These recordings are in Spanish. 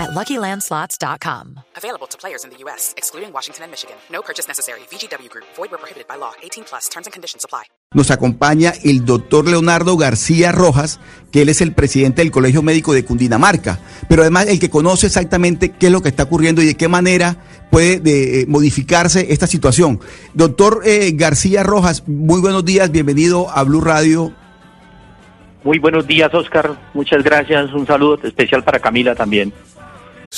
at LuckyLandSlots.com. Available to players in the U.S., excluding Washington and Michigan. No purchase necessary. VGW Group. Void where prohibited by law. 18 plus. Terms and conditions apply. Nos acompaña el doctor Leonardo García Rojas, que él es el presidente del Colegio Médico de Cundinamarca, pero además el que conoce exactamente qué es lo que está ocurriendo y de qué manera puede de, eh, modificarse esta situación. Doctor eh, García Rojas, muy buenos días, bienvenido a Blue Radio. Muy buenos días, Oscar. Muchas gracias. Un saludo especial para Camila también.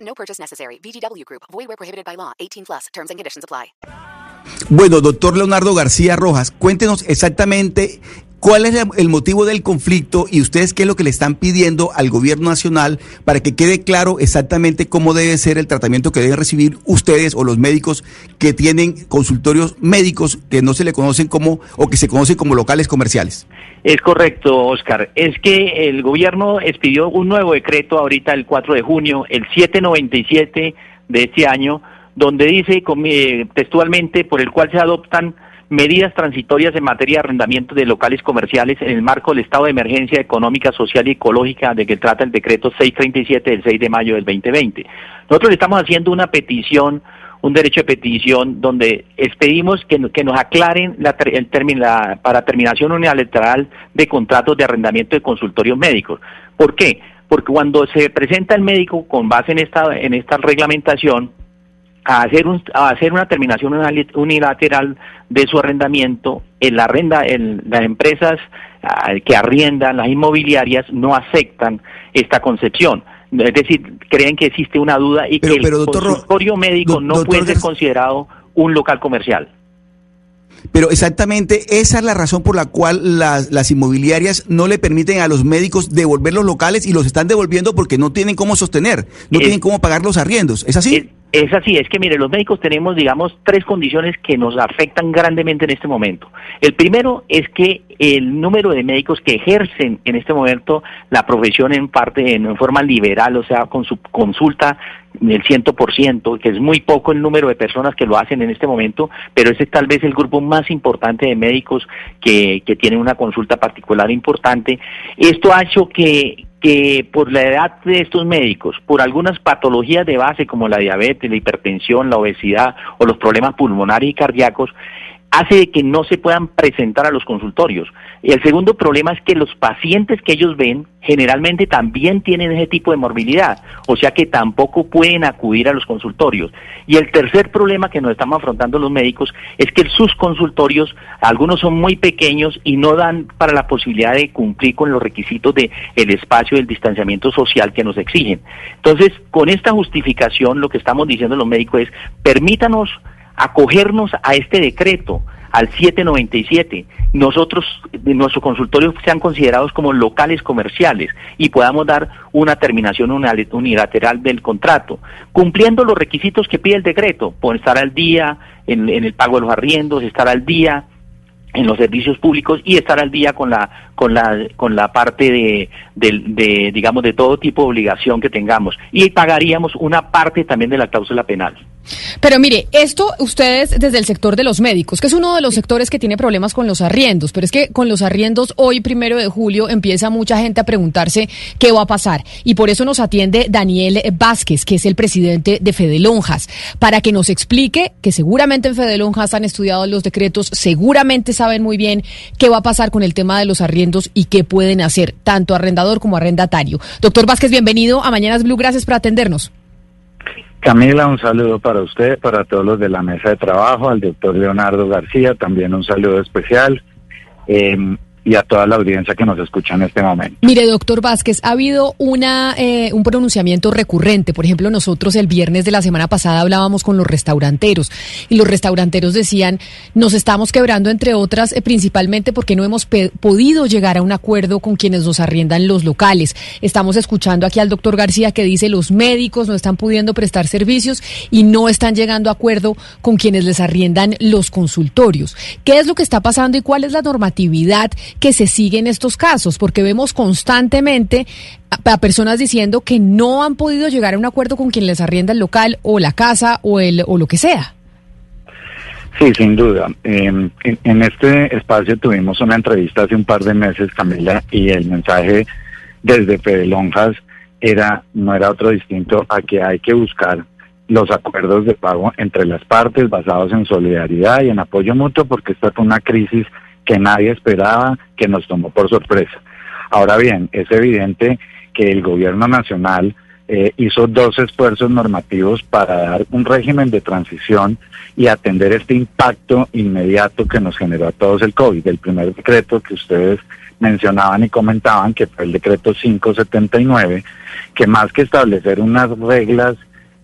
No purchase necessary. VGW Group. Void where prohibited by law. 18 plus. Terms and conditions apply. Bueno, doctor Leonardo García Rojas, cuéntenos exactamente cuál es el motivo del conflicto y ustedes qué es lo que le están pidiendo al gobierno nacional para que quede claro exactamente cómo debe ser el tratamiento que deben recibir ustedes o los médicos que tienen consultorios médicos que no se le conocen como o que se conocen como locales comerciales. Es correcto, Oscar. Es que el gobierno expidió un nuevo decreto ahorita el 4 de junio, el 797 de este año, donde dice eh, textualmente por el cual se adoptan medidas transitorias en materia de arrendamiento de locales comerciales en el marco del estado de emergencia económica, social y ecológica de que trata el decreto 637 del 6 de mayo del 2020. Nosotros le estamos haciendo una petición, un derecho de petición, donde pedimos que, que nos aclaren la, el para terminación unilateral de contratos de arrendamiento de consultorios médicos. ¿Por qué? Porque cuando se presenta el médico con base en esta, en esta reglamentación, a hacer, un, a hacer una terminación unilateral de su arrendamiento, el arrenda, el, las empresas ah, que arriendan, las inmobiliarias, no aceptan esta concepción. Es decir, creen que existe una duda y que el consultorio médico no puede ser considerado un local comercial. Pero exactamente esa es la razón por la cual las, las, inmobiliarias no le permiten a los médicos devolver los locales y los están devolviendo porque no tienen cómo sostener, no tienen cómo pagar los arriendos. ¿Es así? Es así, es que mire, los médicos tenemos, digamos, tres condiciones que nos afectan grandemente en este momento. El primero es que el número de médicos que ejercen en este momento la profesión en parte, en forma liberal, o sea, con su consulta por ciento, que es muy poco el número de personas que lo hacen en este momento, pero ese es tal vez el grupo más importante de médicos que, que tienen una consulta particular importante. Esto ha hecho que, que por la edad de estos médicos, por algunas patologías de base como la diabetes, la hipertensión, la obesidad o los problemas pulmonares y cardíacos, hace que no se puedan presentar a los consultorios. Y el segundo problema es que los pacientes que ellos ven generalmente también tienen ese tipo de morbilidad, o sea que tampoco pueden acudir a los consultorios. Y el tercer problema que nos estamos afrontando los médicos es que sus consultorios, algunos son muy pequeños y no dan para la posibilidad de cumplir con los requisitos de espacio y el distanciamiento social que nos exigen. Entonces, con esta justificación, lo que estamos diciendo los médicos es, permítanos acogernos a este decreto, al 797. Nosotros, nuestros consultorios sean considerados como locales comerciales y podamos dar una terminación unilateral del contrato, cumpliendo los requisitos que pide el decreto, por estar al día en, en el pago de los arriendos, estar al día en los servicios públicos y estar al día con la con la con la parte de, de, de digamos de todo tipo de obligación que tengamos y pagaríamos una parte también de la cláusula penal. Pero mire, esto ustedes desde el sector de los médicos, que es uno de los sectores que tiene problemas con los arriendos, pero es que con los arriendos hoy, primero de julio, empieza mucha gente a preguntarse qué va a pasar. Y por eso nos atiende Daniel Vázquez, que es el presidente de Fede Lonjas, para que nos explique que seguramente en Fede Lonjas han estudiado los decretos, seguramente saben muy bien qué va a pasar con el tema de los arriendos y qué pueden hacer, tanto arrendador como arrendatario. Doctor Vázquez, bienvenido a Mañanas Blue, gracias por atendernos. Camila, un saludo para usted, para todos los de la mesa de trabajo, al doctor Leonardo García, también un saludo especial eh, y a toda la audiencia que nos escucha en este momento. Mire, doctor Vázquez, ha habido una, eh, un pronunciamiento recurrente. Por ejemplo, nosotros el viernes de la semana pasada hablábamos con los restauranteros y los restauranteros decían, nos estamos quebrando, entre otras, eh, principalmente porque no hemos podido llegar a un acuerdo con quienes nos arriendan los locales. Estamos escuchando aquí al doctor García que dice los médicos no están pudiendo prestar servicios y no están llegando a acuerdo con quienes les arriendan los consultorios. ¿Qué es lo que está pasando y cuál es la normatividad que se sigue en estos casos, porque vemos constantemente a, personas diciendo que no han podido llegar a un acuerdo con quien les arrienda el local o la casa o, el, o lo que sea. Sí, sin duda. Em, en, este espacio tuvimos una entrevista hace un par de meses, Camila, y el mensaje desde Fede Lonjas era, no era otro distinto a que hay que buscar los acuerdos de pago entre las partes basados en solidaridad y en apoyo mutuo, porque esta fue una crisis que nadie esperaba, que nos tomó por sorpresa. Ahora bien, es evidente que el gobierno nacional eh, hizo dos esfuerzos normativos para dar un régimen de transición y atender este impacto inmediato que nos generó a todos el COVID. El primer decreto que ustedes mencionaban y comentaban, que fue el decreto 579, que más que establecer unas reglas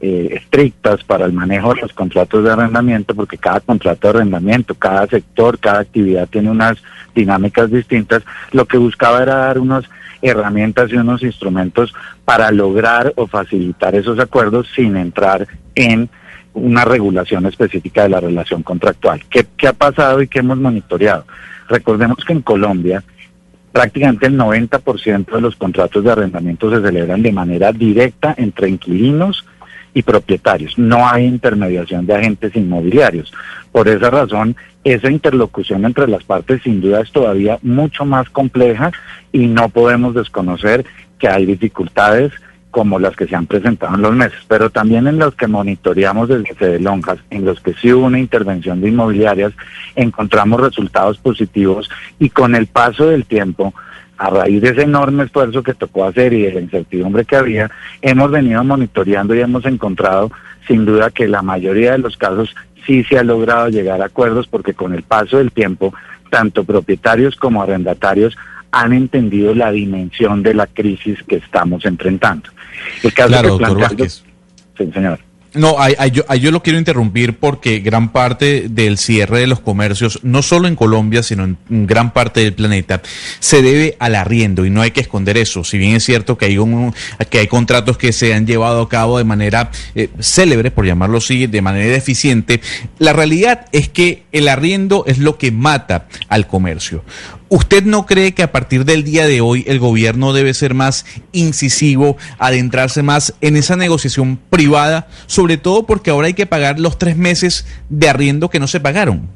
eh, estrictas para el manejo de los contratos de arrendamiento, porque cada contrato de arrendamiento, cada sector, cada actividad tiene unas dinámicas distintas, lo que buscaba era dar unas herramientas y unos instrumentos para lograr o facilitar esos acuerdos sin entrar en una regulación específica de la relación contractual. ¿Qué, qué ha pasado y qué hemos monitoreado? Recordemos que en Colombia prácticamente el 90% de los contratos de arrendamiento se celebran de manera directa entre inquilinos y propietarios. No hay intermediación de agentes inmobiliarios. Por esa razón, esa interlocución entre las partes sin duda es todavía mucho más compleja y no podemos desconocer que hay dificultades como las que se han presentado en los meses, pero también en los que monitoreamos desde Fede Lonjas, en los que sí hubo una intervención de inmobiliarias, encontramos resultados positivos y con el paso del tiempo a raíz de ese enorme esfuerzo que tocó hacer y de la incertidumbre que había, hemos venido monitoreando y hemos encontrado sin duda que la mayoría de los casos sí se ha logrado llegar a acuerdos porque con el paso del tiempo, tanto propietarios como arrendatarios han entendido la dimensión de la crisis que estamos enfrentando. El caso doctor Sí, señor. No, yo, yo, lo quiero interrumpir porque gran parte del cierre de los comercios, no solo en Colombia, sino en gran parte del planeta, se debe al arriendo y no hay que esconder eso. Si bien es cierto que hay, un, que hay contratos que se han llevado a cabo de manera eh, célebre, por llamarlo así, de manera eficiente, la realidad es que el arriendo es lo que mata al comercio. ¿Usted no cree que a partir del día de hoy el gobierno debe ser más incisivo, adentrarse más en esa negociación privada, sobre todo porque ahora hay que pagar los tres meses de arriendo que no se pagaron?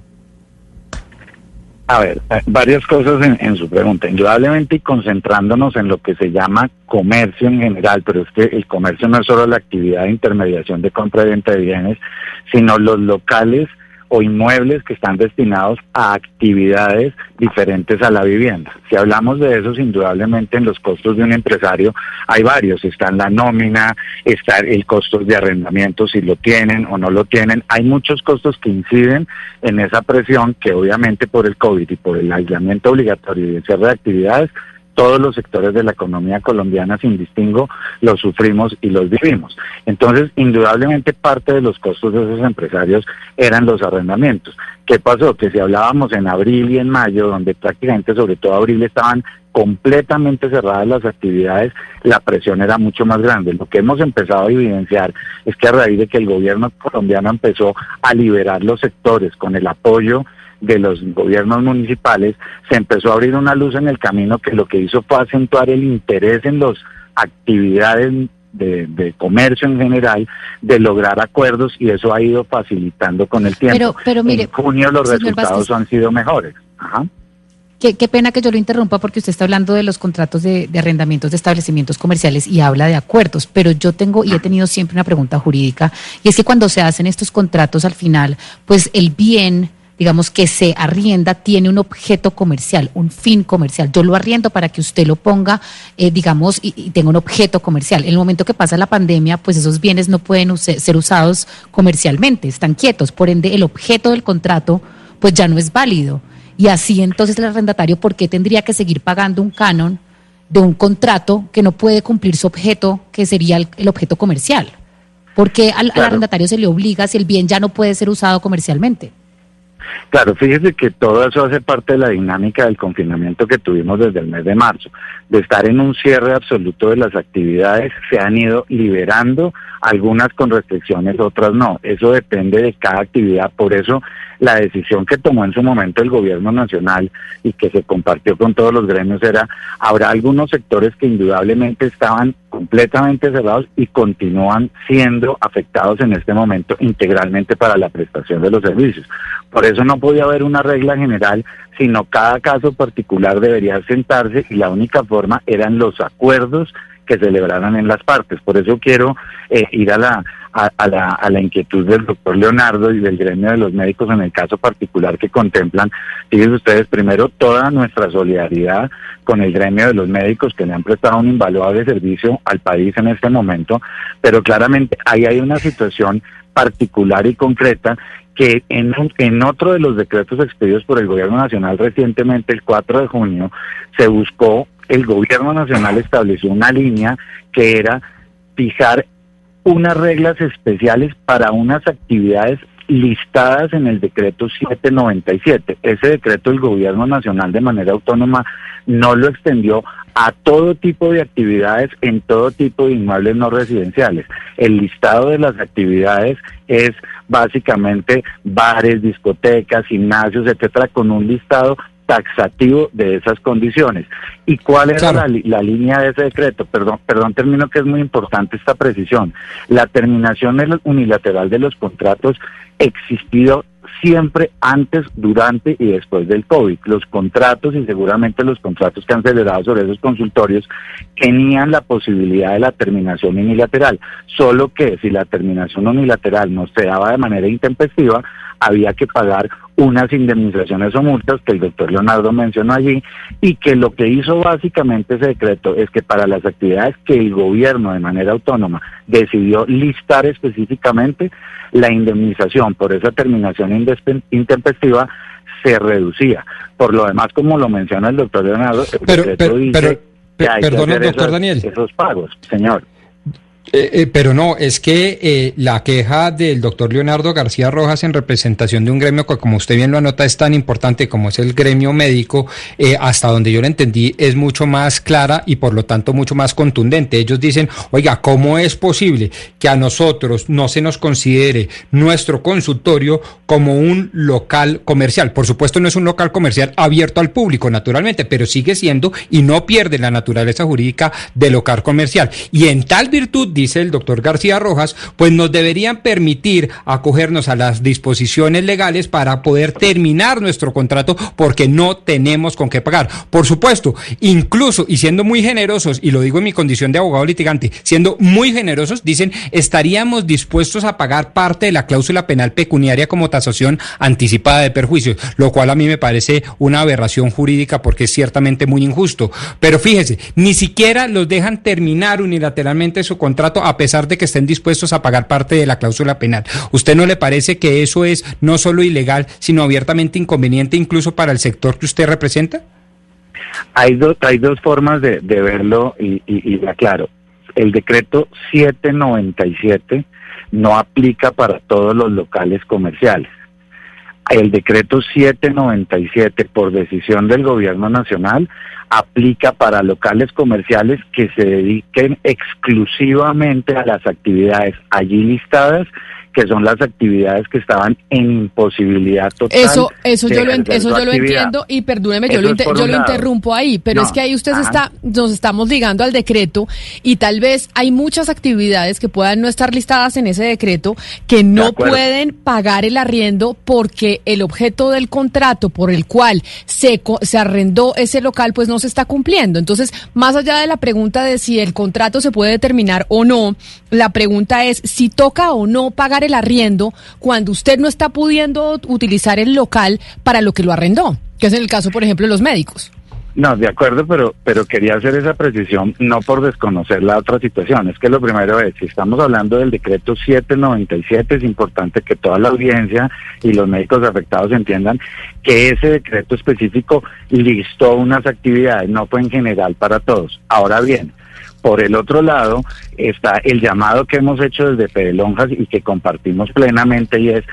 A ver, eh, varias cosas en, su pregunta. Indudablemente y concentrándonos en lo que se llama comercio en general, pero es que el comercio no es solo la actividad de intermediación de compra y venta de bienes, sino los locales o inmuebles que están destinados a actividades diferentes a la vivienda. Si hablamos de eso, indudablemente en los costos de un empresario hay varios. Está en la nómina, está el costo de arrendamiento, si lo tienen o no lo tienen. Hay muchos costos que inciden en esa presión que obviamente por el COVID y por el aislamiento obligatorio y el cierre de actividades todos los sectores de la economía colombiana sin distingo los sufrimos y los vivimos. Entonces, indudablemente parte de los costos de esos empresarios eran los arrendamientos. ¿Qué pasó? Que si hablábamos en abril y en mayo, donde prácticamente sobre todo abril estaban completamente cerradas las actividades, la presión era mucho más grande. Lo que hemos empezado a evidenciar es que a raíz de que el gobierno colombiano empezó a liberar los sectores con el apoyo de los gobiernos municipales, se empezó a abrir una luz en el camino que lo que hizo fue acentuar el interés en las actividades de, comercio en general, de lograr acuerdos y eso ha ido facilitando con el tiempo. Pero, pero mire, en junio los resultados han sido mejores. Qué, pena que yo lo interrumpa porque usted está hablando de los contratos de, de, arrendamientos de establecimientos comerciales y habla de acuerdos, pero yo tengo y he tenido siempre una pregunta jurídica y es que cuando se hacen estos contratos al final, pues el bien digamos, que se arrienda tiene un objeto comercial, un fin comercial. Yo lo arriendo para que usted lo ponga, eh, digamos, y, tenga un objeto comercial. En el momento que pasa la pandemia, pues esos bienes no pueden ser usados comercialmente, están quietos. Por ende, el objeto del contrato, pues ya no es válido. Y así entonces el arrendatario, ¿por qué tendría que seguir pagando un canon de un contrato que no puede cumplir su objeto, que sería el, objeto comercial? ¿Por qué al arrendatario se le obliga si el bien ya no puede ser usado comercialmente? Claro, fíjese que todo eso hace parte de la dinámica del confinamiento que tuvimos desde el mes de marzo. De estar en un cierre absoluto de las actividades, se han ido liberando algunas con restricciones, otras no. Eso depende de cada actividad. Por eso la decisión que tomó en su momento el gobierno nacional y que se compartió con todos los gremios era, habrá algunos sectores que indudablemente estaban completamente cerrados y continúan siendo afectados en este momento integralmente para la prestación de los servicios. Por eso no podía haber una regla general, sino cada caso particular debería sentarse y la única forma eran los acuerdos que celebraran en las partes. Por eso quiero eh, ir a la, a, la, a la inquietud del doctor Leonardo y del gremio de los médicos en el caso particular que contemplan. Fíjense ustedes, primero, toda nuestra solidaridad con el gremio de los médicos que le han prestado un invaluable servicio al país en este momento, pero claramente ahí hay una situación particular y concreta que en, en otro de los decretos expedidos por el Gobierno Nacional recientemente, el 4 de junio, se buscó el gobierno nacional estableció una línea que era fijar unas reglas especiales para unas actividades listadas en el decreto 797. Ese decreto el gobierno nacional de manera autónoma no lo extendió a todo tipo de actividades en todo tipo de inmuebles no residenciales. El listado de las actividades es básicamente bares, discotecas, gimnasios, etcétera, con un listado taxativo de esas condiciones. ¿Y cuál era la, la, línea de ese decreto? Perdón, perdón, termino que es muy importante esta precisión. La terminación unilateral de los contratos existido siempre antes, durante y después del COVID. Los contratos y seguramente los contratos que han celebrado sobre esos consultorios tenían la posibilidad de la terminación unilateral, solo que si la terminación unilateral no se daba de manera intempestiva, había que pagar unas indemnizaciones o multas que el doctor Leonardo mencionó allí y que lo que hizo básicamente ese decreto es que para las actividades que el gobierno de manera autónoma decidió listar específicamente, la indemnización por esa terminación intempestiva se reducía. Por lo demás, como lo menciona el doctor Leonardo, el decreto dice que hay doctor Daniel. esos pagos, señor. Eh, eh, pero no, es que eh, la queja del doctor Leonardo García Rojas en representación de un gremio que, como usted bien lo anota, es tan importante como es el gremio médico, hasta donde yo lo entendí, es mucho más clara y por lo tanto mucho más contundente. Ellos dicen, oiga, ¿cómo es posible que a nosotros no se nos considere nuestro consultorio como un local comercial? Por supuesto, no es un local comercial abierto al público, naturalmente, pero sigue siendo y no pierde la naturaleza jurídica de local comercial. Y en tal virtud, dice el doctor García Rojas, pues nos deberían permitir acogernos a las disposiciones legales para poder terminar nuestro contrato porque no tenemos con qué pagar. Por supuesto, incluso y siendo muy generosos, y lo digo en mi condición de abogado litigante, siendo muy generosos, dicen, estaríamos dispuestos a pagar parte de la cláusula penal pecuniaria como tasación anticipada de perjuicios, lo cual a mí me parece una aberración jurídica porque es ciertamente muy injusto. Pero fíjese, ni siquiera los dejan terminar unilateralmente su contrato a pesar de que estén dispuestos a pagar parte de la cláusula penal. ¿Usted no le parece que eso es no solo ilegal, sino abiertamente inconveniente incluso para el sector que usted representa? Hay, dos hay dos formas de, verlo y, y, y aclaro. El decreto 797 no aplica para todos los locales comerciales. El decreto 797, por decisión del Gobierno Nacional, aplica para locales comerciales que se dediquen exclusivamente a las actividades allí listadas que son las actividades que estaban en imposibilidad total. Eso, eso yo lo, eso yo lo entiendo y perdóneme, yo, lo, yo lo interrumpo ahí, pero es que ahí usted está, nos estamos ligando al decreto y tal vez hay muchas actividades que puedan no estar listadas en ese decreto que no pueden pagar el arriendo porque el objeto del contrato por el cual se, se arrendó ese local pues no se está cumpliendo. Entonces, más allá de la pregunta de si el contrato se puede terminar o no, la pregunta es si toca o no pagar el arriendo cuando usted no está pudiendo utilizar el local para lo que lo arrendó, que es en el caso, por ejemplo, de los médicos. No, de acuerdo, pero, pero quería hacer esa precisión no por desconocer la otra situación. Es que lo primero es, si estamos hablando del decreto 797, es importante que toda la audiencia y los médicos afectados entiendan que ese decreto específico listó unas actividades, no fue en general para todos. Ahora bien, por el otro lado está el llamado que hemos hecho desde Pedelonjas y que compartimos plenamente y es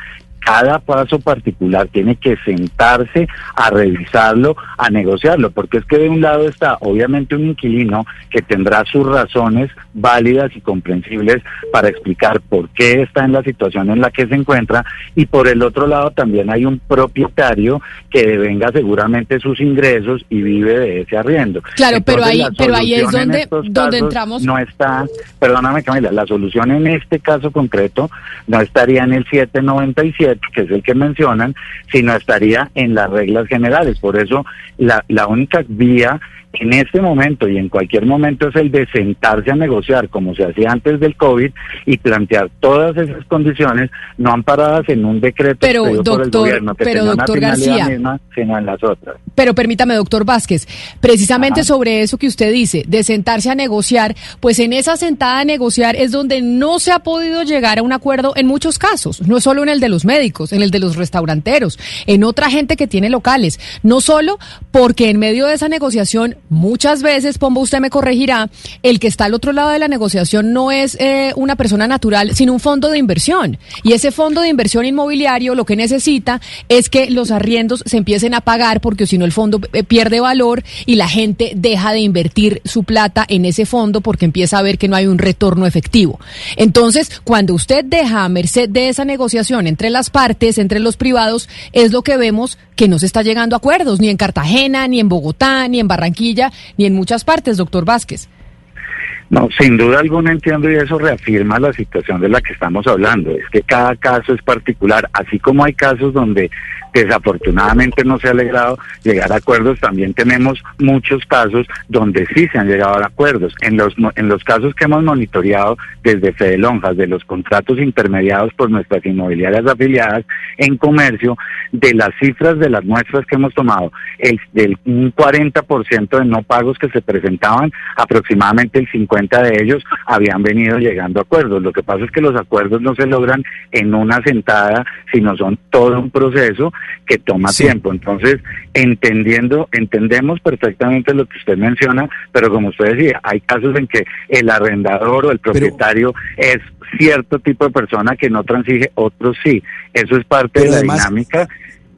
cada paso particular tiene que sentarse a revisarlo, a negociarlo, porque es que de un lado está obviamente un inquilino que tendrá sus razones válidas y comprensibles para explicar por qué está en la situación en la que se encuentra y por el otro lado también hay un propietario que devenga seguramente sus ingresos y vive de ese arriendo. Claro, pero ahí pero ahí es donde donde entramos no está, perdóname Camila, la solución en este caso concreto no estaría en el 797 que es el que mencionan, sino estaría en las reglas generales. Por eso la, la única vía en este momento y en cualquier momento es el de sentarse a negociar como se hacía antes del COVID y plantear todas esas condiciones no amparadas en un decreto pero, doctor, por el gobierno que pero, doctor García, misma, sino en las otras. Pero permítame, doctor Vázquez, precisamente sobre eso que usted dice, de sentarse a negociar, pues en esa sentada a negociar es donde no se ha podido llegar a un acuerdo en muchos casos, no solo en el de los médicos, en el de los restauranteros, en otra gente que tiene locales, no solo porque en medio de esa negociación Muchas veces, Pombo, usted me corregirá, el que está al otro lado de la negociación no es eh, una persona natural, sino un fondo de inversión. Y ese fondo de inversión inmobiliario lo que necesita es que los arriendos se empiecen a pagar porque si no el fondo eh, pierde valor y la gente deja de invertir su plata en ese fondo porque empieza a ver que no hay un retorno efectivo. Entonces, cuando usted deja a merced de esa negociación entre las partes, entre los privados, es lo que vemos que no se está llegando a acuerdos, ni en Cartagena, ni en Bogotá, ni en Barranquilla, ni en muchas partes, doctor Vázquez. No, sin duda alguna entiendo y eso reafirma la situación de la que estamos hablando. Es que cada caso es particular, así como hay casos donde desafortunadamente no se ha logrado llegar a acuerdos, también tenemos muchos casos donde sí se han llegado a acuerdos. En los, en los casos que hemos monitoreado desde Fede Lonjas, de los contratos intermediados por nuestras inmobiliarias afiliadas en comercio, de las cifras de las muestras que hemos tomado, el, del un 40% de no pagos que se presentaban, aproximadamente el 50% de ellos habían venido llegando a acuerdos. Lo que pasa es que los acuerdos no se logran en una sentada, sino son todo un proceso que toma tiempo. Entonces, entendiendo, entendemos perfectamente lo que usted menciona, pero como usted decía, hay casos en que el arrendador o el propietario es cierto tipo de persona que no transige, otros sí. Eso es parte de la dinámica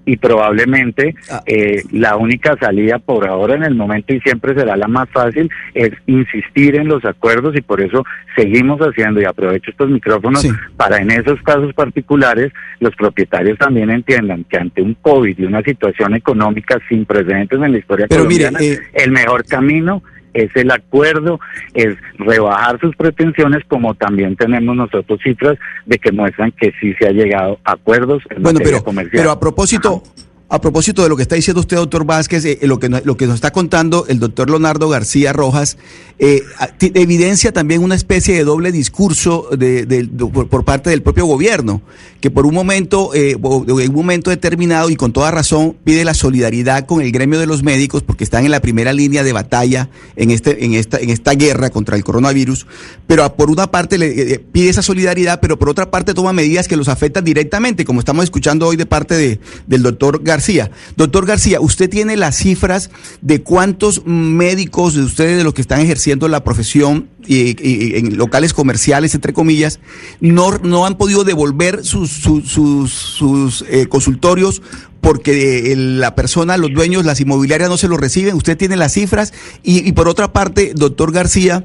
y probablemente ah. eh, la única salida por ahora en el momento y siempre será la más fácil es insistir en los acuerdos y por eso seguimos haciendo y aprovecho estos micrófonos para en esos casos particulares los propietarios también entiendan que ante un COVID y una situación económica sin precedentes en la historia colombiana eh, el mejor camino es el acuerdo, es rebajar sus pretensiones, como también tenemos nosotros cifras de que muestran que sí se ha llegado a acuerdos en bueno, pero, comercial. Pero a propósito, a propósito de lo que está diciendo usted, doctor Vázquez, eh, lo, que, lo que nos está contando el doctor Leonardo García Rojas, eh, evidencia también una especie de doble discurso de, por, parte del propio gobierno, que por un momento, eh, un momento determinado y con toda razón, pide la solidaridad con el gremio de los médicos, porque están en la primera línea de batalla en, este, en, esta, en esta guerra contra el coronavirus, pero por una parte le eh, pide esa solidaridad, pero por otra parte toma medidas que los afectan directamente, como estamos escuchando hoy de parte de, del doctor García García. Doctor García, usted tiene las cifras de cuántos médicos de ustedes, de los que están ejerciendo la profesión y, en locales comerciales, entre comillas, no, no han podido devolver sus, sus, eh, consultorios porque la persona, los dueños, las inmobiliarias no se lo reciben. Usted tiene las cifras. Y, por otra parte, doctor García,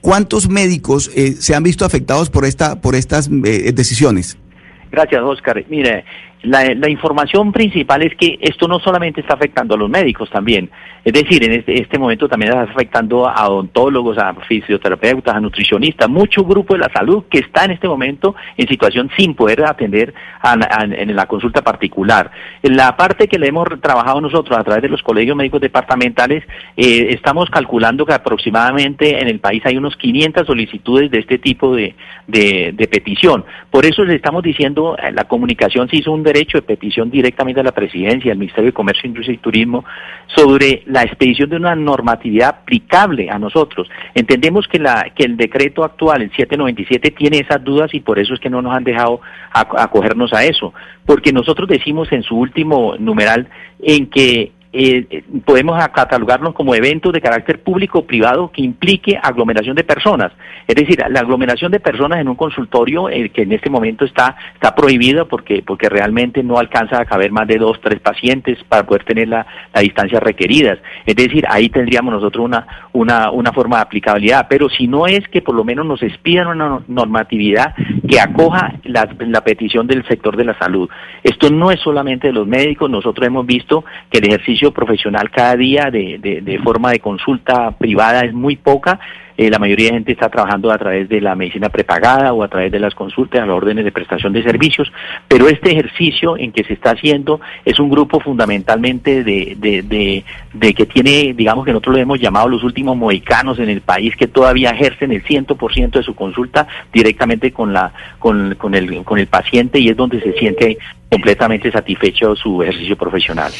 ¿cuántos médicos eh, se han visto afectados por, esta, por estas eh, decisiones? Gracias, Oscar. Mire, la, información principal es que esto no solamente está afectando a los médicos también, es decir, en este, este momento también está afectando a odontólogos, a fisioterapeutas, a nutricionistas, mucho grupo de la salud que está en este momento en situación sin poder atender en la consulta particular. La parte que le hemos trabajado nosotros a través de los colegios médicos departamentales, eh, estamos calculando que aproximadamente en el país hay unos 500 solicitudes de este tipo de, de petición. Por eso le estamos diciendo, eh, la comunicación se hizo un derecho de petición directamente a la presidencia, al Ministerio de Comercio, Industria y Turismo, sobre la expedición de una normatividad aplicable a nosotros. Entendemos que, la, que el decreto actual, el 797, tiene esas dudas y por eso es que no nos han dejado acogernos a eso. Porque nosotros decimos en su último numeral en que eh, podemos catalogarnos como eventos de carácter público o privado que implique aglomeración de personas. Es decir, la aglomeración de personas en un consultorio, el que en este momento está, está prohibido porque, porque realmente no alcanza a caber más de dos, tres pacientes para poder tener la, la distancia requeridas. Es decir, ahí tendríamos nosotros una, una, una forma de aplicabilidad. Pero si no es que por lo menos nos expidan una normatividad que acoja la, la petición del sector de la salud. Esto no es solamente de los médicos, nosotros hemos visto que el ejercicio profesional cada día de, de, forma de consulta privada es muy poca. Eh, la mayoría de gente está trabajando a través de la medicina prepagada o a través de las consultas, a las órdenes de prestación de servicios, pero este ejercicio en que se está haciendo es un grupo fundamentalmente de, de, de, que tiene, digamos que nosotros lo hemos llamado los últimos mohicanos en el país, que todavía ejercen el 100% de su consulta directamente con, la, con, con, el, con el paciente y es donde se siente completamente satisfecho su ejercicio profesional.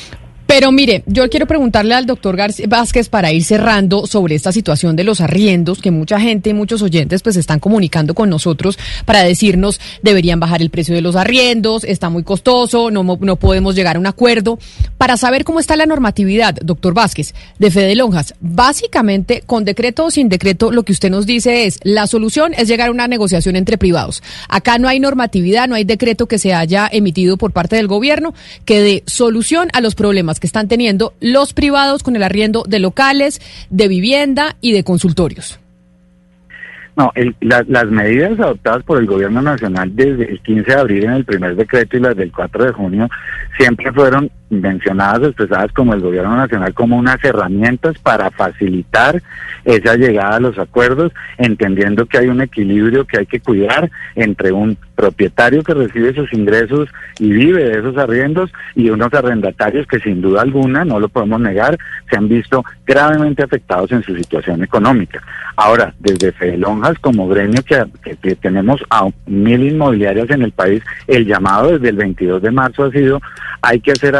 Pero mire, yo quiero preguntarle al doctor Vázquez para ir cerrando sobre esta situación de los arriendos, que mucha gente, muchos oyentes pues están comunicando con nosotros para decirnos deberían bajar el precio de los arriendos, está muy costoso, no, no podemos llegar a un acuerdo. Para saber cómo está la normatividad, doctor Vázquez, de Fede Lonjas, básicamente con decreto o sin decreto lo que usted nos dice es, la solución es llegar a una negociación entre privados. Acá no hay normatividad, no hay decreto que se haya emitido por parte del gobierno que dé solución a los problemas que están teniendo los privados con el arriendo de locales, de vivienda y de consultorios. No, las medidas adoptadas por el gobierno nacional desde el 15 de abril en el primer decreto y las del 4 de junio siempre fueron mencionadas, expresadas como el gobierno nacional como unas herramientas para facilitar esa llegada a los acuerdos, entendiendo que hay un equilibrio que hay que cuidar entre un propietario que recibe sus ingresos y vive de esos arriendos y unos arrendatarios que sin duda alguna, no lo podemos negar, se han visto gravemente afectados en su situación económica. Ahora, desde Fedelonjas como gremio que, que tenemos a mil inmobiliarias en el país, el llamado desde el 22 de marzo ha sido hay que hacer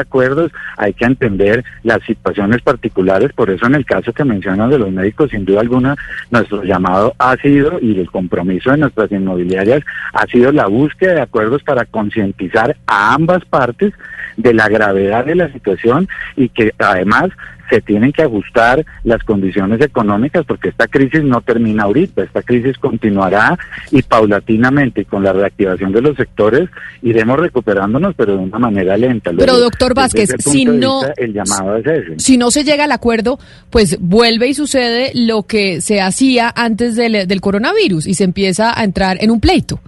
hay que entender las situaciones particulares, por eso en el caso que mencionan de los médicos, sin duda alguna, nuestro llamado ha sido, y el compromiso de nuestras inmobiliarias, ha sido la búsqueda de acuerdos para concientizar a ambas partes de la gravedad de la situación y que además se tienen que ajustar las condiciones económicas porque esta crisis no termina ahorita, esta crisis continuará y paulatinamente con la reactivación de los sectores iremos recuperándonos pero de una manera lenta. pero doctor Vázquez, si no, el llamado es ese. si no se llega al acuerdo, pues vuelve y sucede lo que se hacía antes del, del coronavirus y se empieza a entrar en un pleito.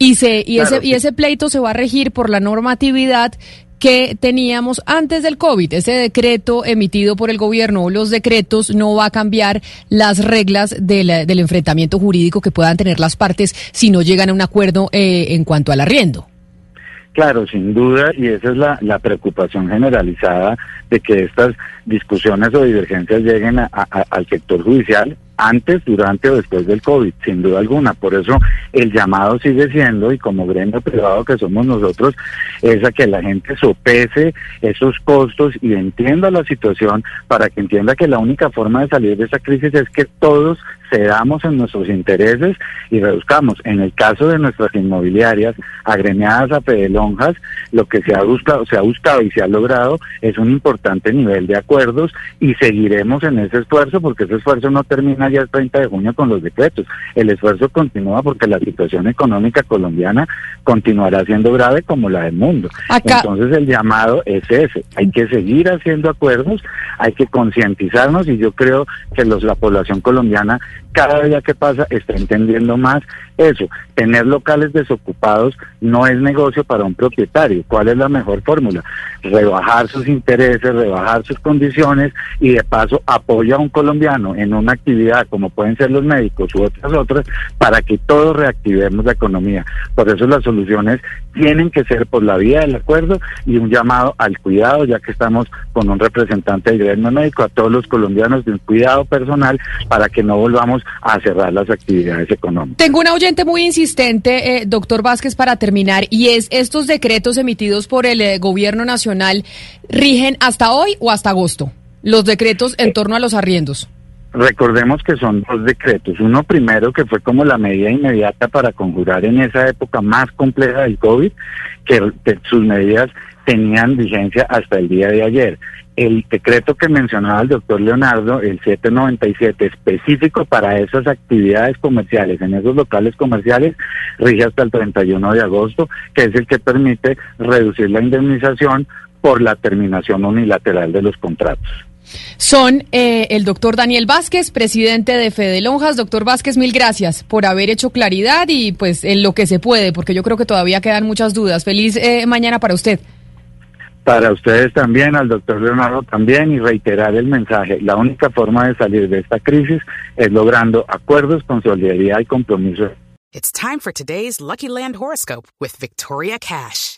Y, se, y, ese, y ese pleito se va a regir por la normatividad que teníamos antes del COVID. Ese decreto emitido por el gobierno o los decretos no va a cambiar las reglas del, enfrentamiento jurídico que puedan tener las partes si no llegan a un acuerdo eh, en cuanto al arriendo. Claro, sin duda, y esa es la, la, preocupación generalizada de que estas discusiones o divergencias lleguen al sector judicial antes, durante o después del COVID, sin duda alguna. Por eso el llamado sigue siendo, y como gremio privado que somos nosotros, es a que la gente sopese esos costos y entienda la situación para que entienda que la única forma de salir de esa crisis es que todos cedamos en nuestros intereses y reduzcamos. En el caso de nuestras inmobiliarias agremiadas a pedelonjas, lo que se ha buscado, se ha buscado y se ha logrado es un importante nivel de acuerdos y seguiremos en ese esfuerzo porque ese esfuerzo no termina ya el 30 de junio con los decretos. El esfuerzo continúa porque la situación económica colombiana continuará siendo grave como la del mundo. Entonces el llamado es ese. Hay que seguir haciendo acuerdos, hay que concientizarnos y yo creo que los, la población colombiana cada día que pasa está entendiendo más eso. Tener locales desocupados no es negocio para un propietario. ¿Cuál es la mejor fórmula? Rebajar sus intereses, rebajar sus condiciones y de paso apoya a un colombiano en una actividad como pueden ser los médicos u otras otras para que todos reactivemos la economía. Por eso las soluciones tienen que ser por la vía del acuerdo y un llamado al cuidado, ya que estamos con un representante del gremio médico, a todos los colombianos de un cuidado personal para que no volvamos vamos a cerrar las actividades económicas. Tengo un oyente muy insistente, eh, doctor Vázquez, para terminar, y es estos decretos emitidos por el eh, gobierno nacional rigen hasta hoy o hasta agosto, los decretos en torno a los arriendos. Recordemos que son dos decretos. Uno primero que fue como la medida inmediata para conjurar en esa época más compleja del COVID, que, sus medidas tenían vigencia hasta el día de ayer. El decreto que mencionaba el doctor Leonardo, el 797, específico para esas actividades comerciales, en esos locales comerciales, rige hasta el 31 de agosto, que es el que permite reducir la indemnización por la terminación unilateral de los contratos son eh, el doctor Daniel Vázquez, presidente de Fede Lonjas. Doctor Vázquez, mil gracias por haber hecho claridad y pues en lo que se puede, porque yo creo que todavía quedan muchas dudas. Feliz eh, mañana para usted. Para ustedes también, al doctor Leonardo también, y reiterar el mensaje. La única forma de salir de esta crisis es logrando acuerdos con solidaridad y compromiso. It's time for today's Lucky Land horoscope with Victoria Cash.